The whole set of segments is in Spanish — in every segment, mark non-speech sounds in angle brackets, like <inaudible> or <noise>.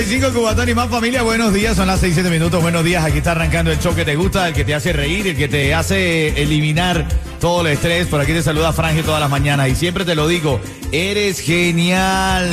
9.35 Cubatón y más familia, buenos días, son las 6-7 minutos, buenos días, aquí está arrancando el show que te gusta, el que te hace reír, el que te hace eliminar todo el estrés, por aquí te saluda Franje todas las mañanas y siempre te lo digo, eres genial.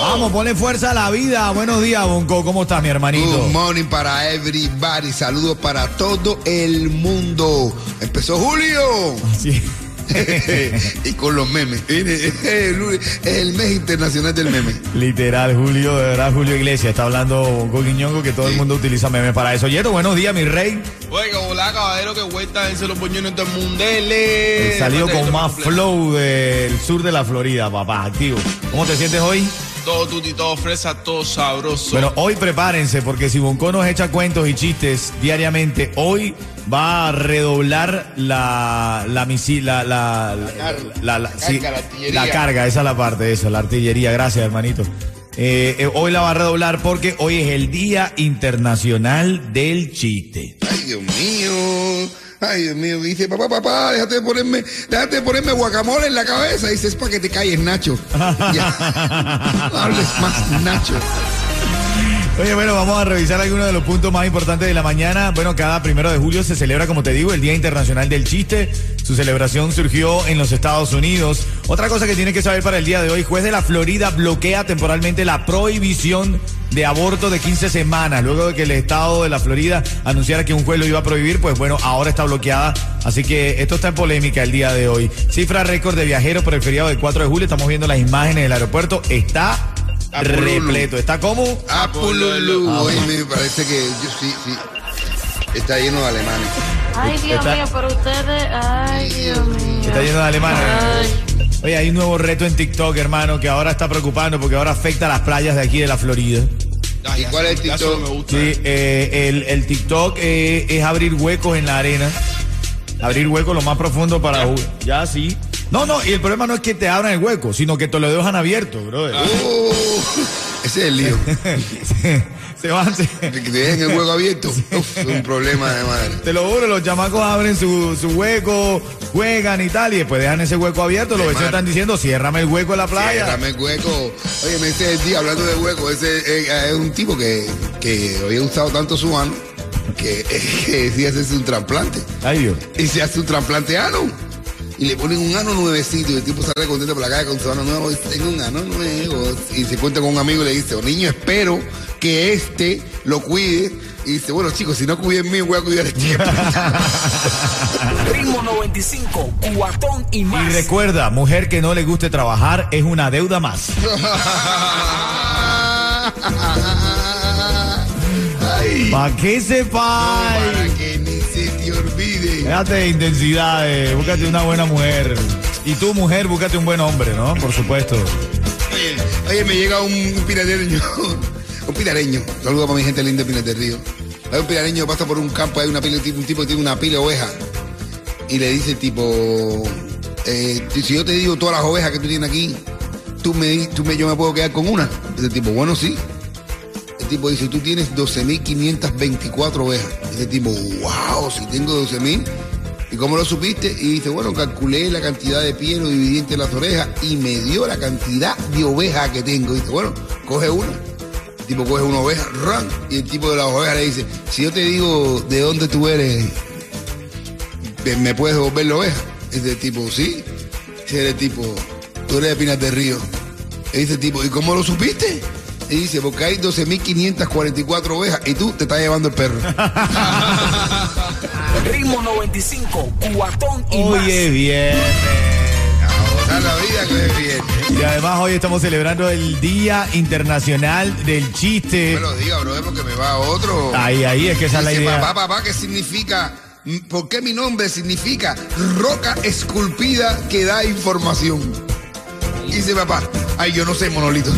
Vamos, ponle fuerza a la vida. Buenos días, Bonco. ¿Cómo estás, mi hermanito? Good morning para everybody. Saludos para todo el mundo. Empezó Julio. Así es. <laughs> y con los memes. <laughs> Es el, el mes internacional del meme. Literal, Julio, de verdad, Julio Iglesias está hablando Bonco Quiñongo que todo el mundo utiliza memes para eso. Yeto, buenos días mi rey. Oiga, hola, caballero, que vuelta en los puñones del mundele. He salido con más flow del sur de la Florida, papá, activo. ¿Cómo te sientes hoy? Todo tuti, todo fresa, todo sabroso. Bueno, hoy prepárense porque si Bonco nos echa cuentos y chistes diariamente, hoy va a redoblar la la misil, la la la, la- sí, la carga, esa es la parte, eso, la artillería. Gracias, hermanito. Eh, eh, hoy la va a redoblar porque hoy es el Día Internacional del Chiste. Ay, Dios mío. Ay, Dios mío. Dice, papá, papá, déjate de ponerme, déjate de ponerme guacamole en la cabeza. Dice, es para que te calles, Nacho. <laughs> Ya. No hables más, Nacho. Oye, bueno, vamos a revisar algunos de los puntos más importantes de la mañana. Bueno, cada primero de julio se celebra, como te digo, el Día Internacional del Chiste. Su celebración surgió en los Estados Unidos. Otra cosa que tiene que saber para el día de hoy, juez de la Florida bloquea temporalmente la prohibición de aborto de 15 semanas. Luego de que el estado de la Florida anunciara que un juez lo iba a prohibir, pues bueno, ahora está bloqueada. Así que esto está en polémica el día de hoy. Cifra récord de viajeros por el feriado del 4 de julio. Estamos viendo las imágenes del aeropuerto. Está. Repleto. ¿Está como? Apululu. Ah, Oye, me parece que yo sí, sí. Está lleno de alemanes. Ay, Dios Está- mío, pero ustedes. Ay, Dios mío. Está lleno de alemanes. Ay. Oye, hay un nuevo reto en TikTok, hermano, que ahora está preocupando porque ahora afecta a las playas de aquí de la Florida. Ay, ¿Y cuál es el ya TikTok? eso me gusta. Sí, eh, el, el TikTok eh, es abrir huecos en la arena. Abrir huecos lo más profundo para... ju- Ya, sí. No, no, y el problema no es que te abran el hueco, sino que te lo dejan abierto, brother. Oh, ese es el lío. <laughs> se, se van, se- Que te dejen el hueco abierto. Uf, es un problema de madre. te lo juro, los chamacos abren su, su hueco, juegan y tal, y después dejan ese hueco abierto. Los De vecinos mar. están diciendo, ciérrame el hueco en la playa. Dame el hueco. Oye, me dice el día, hablando de hueco, ese eh, es un tipo que, que había usado tanto su ano que, que decía hacerse un trasplante. Ay, Dios. Y se hace un trasplante ano. Y le ponen un ano nuevecito y el tipo sale contento por la calle con su ano nuevo. Dice, tengo un ano nuevo. Y se cuenta con un amigo y le dice, oh, niño, espero que este lo cuide. Y dice, bueno, chicos, si no cuiden mío, voy a cuidar a este. <laughs> Ritmo 95, cuatón y Y más. recuerda, mujer que no le guste trabajar es una deuda más. <laughs> ¿Para que ni se te olvide. Déjate de intensidades, búscate una buena mujer. Y tú, mujer, búscate un buen hombre, ¿no? Por supuesto. Oye, oye, me llega un pinareño, <laughs> un pinareño, saludo para mi gente linda de Pinar del Río. Hay un pinareño que pasa por un campo, hay una pila, un tipo que tiene una pila de ovejas y le dice tipo, eh, si yo te digo todas las ovejas que tú tienes aquí, tú me, tú me, yo me puedo quedar con una. Dice el tipo, bueno, sí. Tipo dice, tú tienes 12.524 ovejas. Dice el tipo, wow, si tengo 12.000. ¿Y cómo lo supiste? Y dice, bueno, calculé la cantidad de piel, lo dividí entre las orejas y me dio la cantidad de ovejas que tengo. dice, bueno, coge una. El tipo coge una oveja, ran, y el tipo de las ovejas le dice, si yo te digo de dónde tú eres, ¿me- ¿me puedes devolver la oveja? Dice el tipo, sí. Dice el tipo, tú eres de Pinas del Río. Y dice el tipo, ¿y cómo lo supiste? Y dice, porque hay 12.544 ovejas y tú te estás llevando el perro. <laughs> Ritmo 95, cuatón y más. Es viernes. A la vida que es bien. Y además hoy estamos celebrando el Día Internacional del Chiste. Me lo diga, bro, porque me va otro. Ahí, ahí, es que esa es la idea. papá, papá, ¿qué significa? ¿Por qué mi nombre significa roca esculpida que da información? Y dice papá, ay, yo no sé, monolito. <laughs>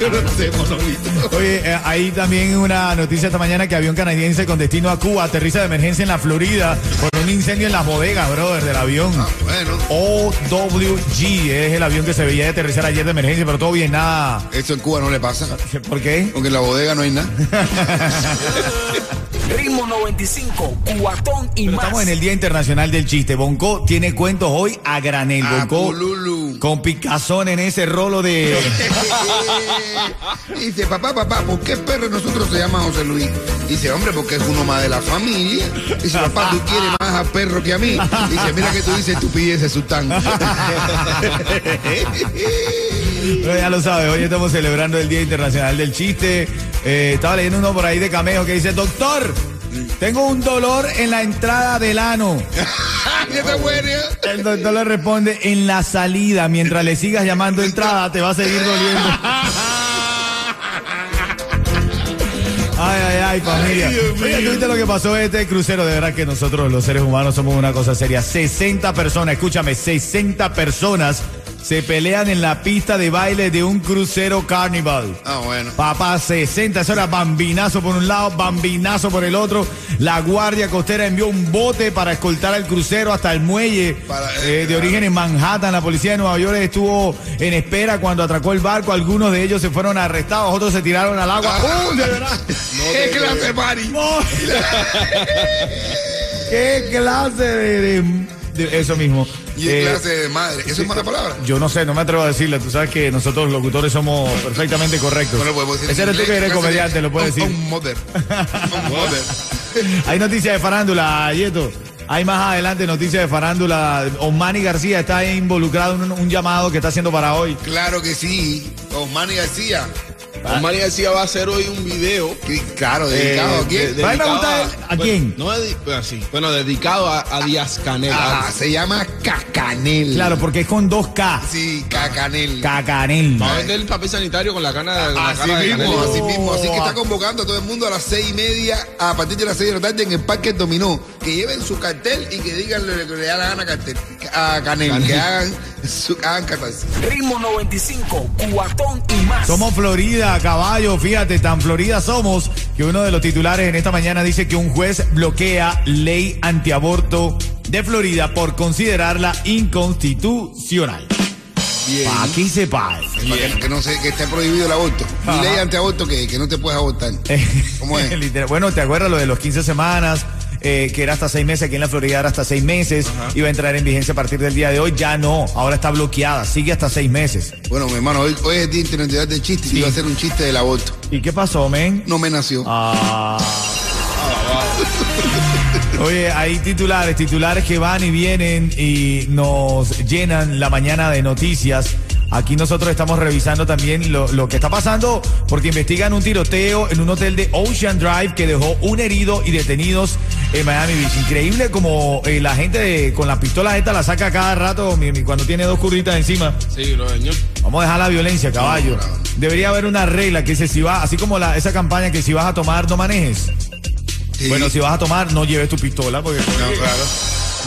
yo no sé, monolito. Oye, eh, hay también una noticia esta mañana que avión canadiense con destino a Cuba aterriza de emergencia en la Florida por un incendio en las bodegas, brother, del avión. Ah, bueno, OWG es el avión que se veía de aterrizar ayer de emergencia, pero todo bien, nada. eso en Cuba no le pasa. ¿Por qué? Porque en la bodega no hay nada. <laughs> Ritmo 95, cuatón y Pero más. estamos en el Día Internacional del Chiste. Bonco tiene cuentos hoy a granel. Ah, Bonco pululu. con picazón en ese rolo de... <laughs> Dice, papá, papá, ¿por qué perro nosotros se llama José Luis? Dice, hombre, porque es uno más de la familia. Dice, papá, tú quieres más a perro que a mí. Dice, mira que tú dices estupideces, Sultán. <laughs> <laughs> Pero ya lo sabes, hoy estamos celebrando el Día Internacional del Chiste. Eh, estaba leyendo uno por ahí de Cameo que dice, doctor, tengo un dolor en la entrada del ano. ¿Qué te huele? El doctor le responde, en la salida, mientras le sigas llamando entrada, te va a seguir doliendo. <laughs> Ay, ay, ay, familia. Oye, ¿tú viste lo que pasó en este crucero? De verdad que nosotros los seres humanos somos una cosa seria. 60 personas, escúchame, 60 personas se pelean en la pista de baile de un crucero carnival. Ah, bueno. Papá, 60, eso era bambinazo por un lado, bambinazo por el otro. La Guardia Costera envió un bote para escoltar al crucero hasta el muelle Para- eh, de claro. origen en Manhattan. La policía de Nueva York estuvo en espera cuando atracó el barco. Algunos de ellos se fueron arrestados, otros se tiraron al agua. Ah. ¡Uh, de verdad! <laughs> ¿Qué clase? No. <laughs> ¿Qué clase de- de- eso mismo? ¿Y Eh, clase de madre? ¿Eso es mala palabra? yo no sé, no me atrevo a decirle. Tú sabes que nosotros los locutores somos perfectamente correctos. No lo podemos decir. Ese eres tú que eres clase de- comediante, lo puedes decir. Un mother. Un <laughs> mother. Hay noticias de farándula, Yeto. Hay más adelante noticias de farándula. Osmani García está involucrado en un, un llamado que está haciendo para hoy. Claro que sí. Osmani García. Omar García va a hacer hoy un video. Claro, dedicado eh, a quién. de- a dedicado él. ¿A quién? Bueno, no dedi- bueno, dedicado a, a Díaz Canel. Ah, se llama Cacanel. Claro, porque es con dos K. Sí, Cacanel. Cacanel. Va a vender el papel sanitario con la cana con la Así cara de mismo, Canel. así mismo. Así que está convocando a todo el mundo a las seis y media, a partir de las seis de la tarde en el Parque Dominó. Que lleven su cartel y que digan lo que le da la gana a, cartel, a Canel. Canel. Que hagan, su, hagan. Ritmo 95, cuatón y. Somos Florida, caballo, fíjate, tan Florida somos que uno de los titulares en esta mañana dice que un juez bloquea ley antiaborto de Florida por considerarla inconstitucional. Bien. Aquí se paga. Para que, que no sé, que esté prohibido el aborto. Ley antiaborto que, que no te puedes abortar. <laughs> ¿Cómo es? Bueno, ¿te acuerdas lo de los 15 semanas? Eh, que era hasta seis meses, aquí en la Florida era hasta seis meses, iba a entrar en vigencia a partir del día de hoy, ya no, ahora está bloqueada, sigue hasta seis meses. Bueno, mi hermano, hoy, hoy es Día Internacional del Chiste y Sí. iba a hacer un chiste del aborto. ¿Y qué pasó, men? No me nació. Ah. Oye, hay titulares, titulares que van y vienen y nos llenan la mañana de noticias. Aquí nosotros estamos revisando también lo, lo que está pasando porque investigan un tiroteo en un hotel de Ocean Drive que dejó un herido y detenidos en Miami Beach. Increíble como eh, la gente de- con las pistolas esta la saca cada rato mi- mi- cuando tiene dos curritas encima. Sí, lo señor. Vamos a dejar la violencia, caballo. Debería haber una regla que dice si vas, así como la, esa campaña que si vas a tomar, no manejes. Sí. Bueno, si vas a tomar, no lleves tu pistola, porque. No, <laughs> claro.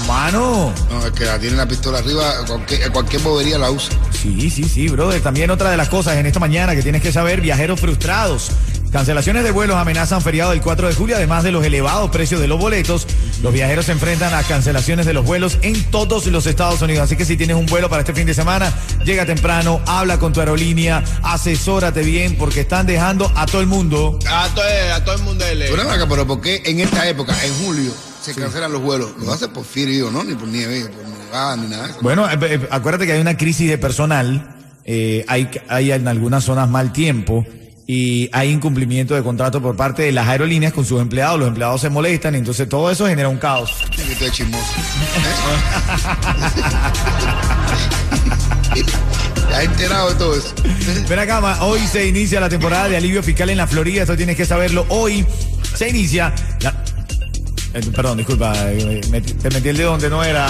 Mano. No, es que la tiene la pistola arriba, cualquier, cualquier bobería la usa. Sí, sí, sí, brother. También otra de las cosas en esta mañana que tienes que saber, viajeros frustrados. Cancelaciones de vuelos amenazan feriado del 4 de julio, además de los elevados precios de los boletos. Los viajeros se enfrentan a cancelaciones de los vuelos en todos los Estados Unidos. Así que si tienes un vuelo para este fin de semana, llega temprano, habla con tu aerolínea, asesórate bien, porque están dejando a todo el mundo. A, to- a todo el mundo le. Pero, ven acá, pero ¿por qué en esta época, en julio, se cancelan los vuelos? Lo hace por frío, ¿no? Ni por nieve, por nevada, ni nada de eso. Bueno, eh, eh, acuérdate que hay una crisis de personal, eh, hay, hay en algunas zonas mal tiempo y hay incumplimiento de contrato por parte de las aerolíneas con sus empleados, los empleados se molestan entonces todo eso genera un caos. Chismoso. ¿Eh? <laughs> ¿Te has enterado de todo eso? Ven acá, ma, hoy se inicia la temporada de alivio fiscal en la Florida, esto tienes que saberlo. Hoy se inicia la... eh, Perdón, disculpa, eh, te metí el dedo donde no era.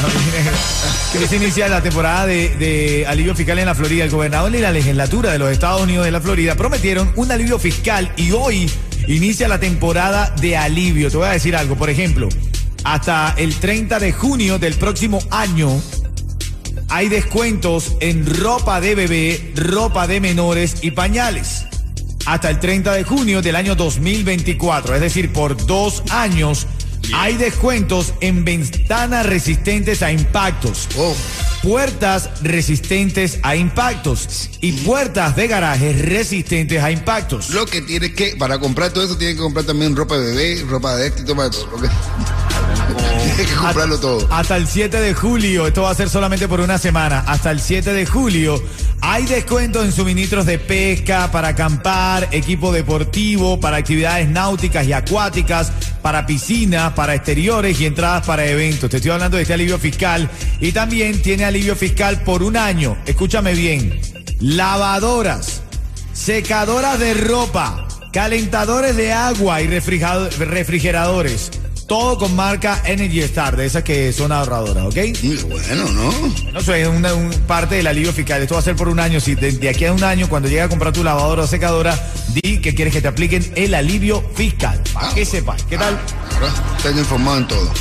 <laughs> que se inicia la temporada de, de alivio fiscal en la Florida. El gobernador y la legislatura de los Estados Unidos de la Florida prometieron un alivio fiscal y hoy inicia la temporada de alivio. Te voy a decir algo, por ejemplo, hasta el 30 de junio del próximo año hay descuentos en ropa de bebé, ropa de menores y pañales. Hasta el 30 de junio del año 2024, es decir, por dos años, hay descuentos en ventanas resistentes a impactos, Oh, puertas resistentes a impactos y puertas de garaje resistentes a impactos. lo que tienes que, para comprar todo eso, tienes que comprar también ropa de bebé, ropa de este y todo eso. ok. <laughs> tienes que comprarlo todo. Hasta el 7 de julio, esto va a ser solamente por una semana, hasta el 7 de julio hay descuentos en suministros de pesca, para acampar, equipo deportivo, para actividades náuticas y acuáticas, para piscinas, para exteriores y entradas para eventos. Te estoy hablando de este alivio fiscal y también tiene alivio fiscal por un año. Escúchame bien, lavadoras, secadoras de ropa, calentadores de agua y refrigeradores. Todo con marca Energy Star, de esas que son ahorradoras, ¿ok? Muy bueno, ¿no? No sé, es una un parte del alivio fiscal. Esto va a ser por un año. Si de, de aquí a un año, cuando llegue a comprar tu lavadora o secadora, di que quieres que te apliquen el alivio fiscal. Para que sepas. ¿Qué tal? Ahora, están informados en todo.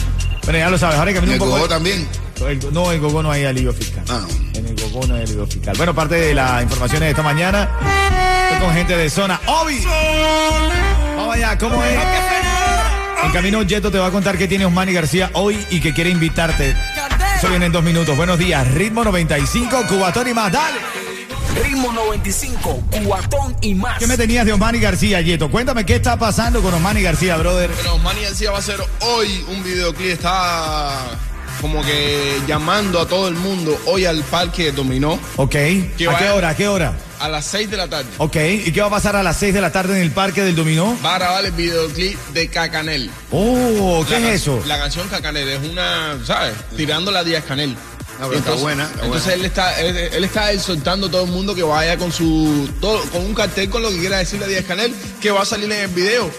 Bueno, ya lo sabes. Ahora que el un poco. Gogó también. el- no, en Gogo no hay alivio fiscal. Ah, no. En el Gogo no hay alivio fiscal. Bueno, parte de las informaciones de esta mañana. Estoy con gente de zona. ¡Obi! Vamos allá, ¿cómo es? En camino, Yeto te va a contar que tiene Osmani García hoy y que quiere invitarte. Eso viene en dos minutos. Buenos días. Ritmo 95, Cubatón y más. Dale. Ritmo 95, cuatón y más. ¿Qué me tenías de Osmani García, Yeto? Cuéntame qué está pasando con Osmani García, brother. Bueno, Manny García va a hacer hoy un videoclip. Está como que llamando a todo el mundo hoy al parque dominó Ok. ¿A qué hora? ¿A qué hora? A las 6 de la tarde. Ok. ¿Y qué va a pasar a las 6 de la tarde en el Parque del Dominó? Va a grabar el videoclip de Cacanel. Oh, ¿qué La es eso? La canción Cacanel es una, ¿sabes? Tirando la Díaz Canel. Ah, pero está buena, está entonces buena. él está, él, él está exhortando a todo el mundo que vaya con su, todo, con un cartel con lo que quiera decirle a Díaz Canel, que va a salir en el video.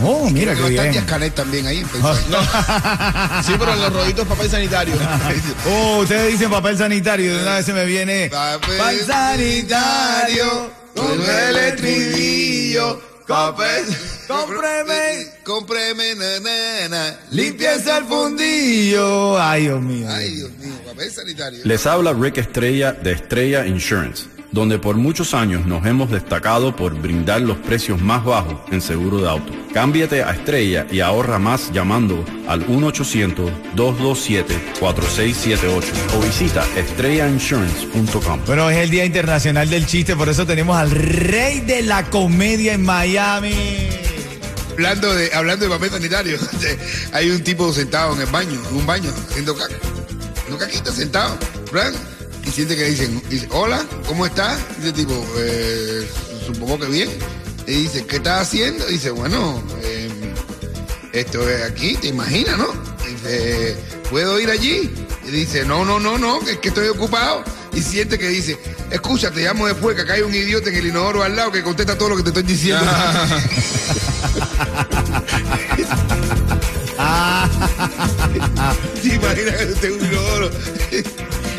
Oh, mira Creo qué que estar bien. Canel también ahí. en Pensacola. <laughs> Sí, pero en los roditos papel sanitario. <laughs> Oh, ustedes dicen papel sanitario. De una vez se me viene. Papel sanitario, con el estribillo, papel. Cómpreme. Cómpreme, na, na, na. Limpieza el fundillo. Ay, Dios mío. Ay, Dios mío, papel sanitario. Les habla Rick Estrella de Estrella Insurance, donde por muchos años nos hemos destacado por brindar los precios más bajos en seguro de auto. Cámbiate a Estrella y ahorra más llamando al 1-800-227-4678 o visita estrellainsurance.com. Bueno, es el Día Internacional del Chiste, por eso tenemos al rey de la comedia en Miami. Hablando de, hablando de papel sanitario, <laughs> hay un tipo sentado en el baño, en un baño, haciendo caca. Un caquita sentado, ¿verdad? Siente que dicen, dice, hola, ¿cómo estás? Dice tipo, eh, supongo que bien. Y dice, ¿qué estás haciendo? dice, bueno, eh, esto es aquí, te imaginas, ¿no? Dice, ¿puedo ir allí? Y dice, no, no, no, no, que es que estoy ocupado. Y siente que dice, escucha, te llamo después, que acá hay un idiota en el inodoro al lado que contesta todo lo que te estoy diciendo. <laughs> ¿Te imaginas que usted es un inodoro?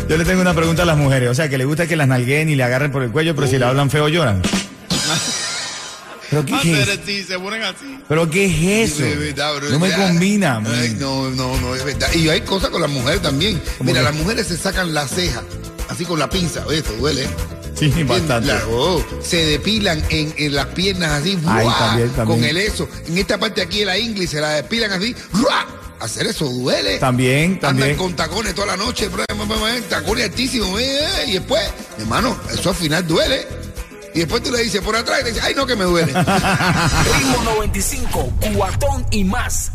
Yo le tengo una pregunta a las mujeres. O sea, que le gusta que las nalguen y le agarren por el cuello, pero si le hablan feo lloran. ¿Pero qué es eso? se ponen así. ¿Pero qué es eso? De verdad, bro, no me ya. combina. Ay, no, no, no, es verdad. Y hay cosas con las mujeres también. Mira, las mujeres se sacan la ceja, así con la pinza. Oye, esto duele. Sí, bastante. La- oh, se depilan en, en las piernas así, Ay, ¡buah! también, también. con el eso. En esta parte aquí de la ingle se la depilan así, ¡ruah! Hacer eso duele. También, también. Andan con tacones toda la noche, tacones altísimos, eh, eh, y después, hermano, eso al final duele. Y después tú le dices por atrás y te dices, ay no que me duele. <laughs> Ritmo 95, cuatón y más.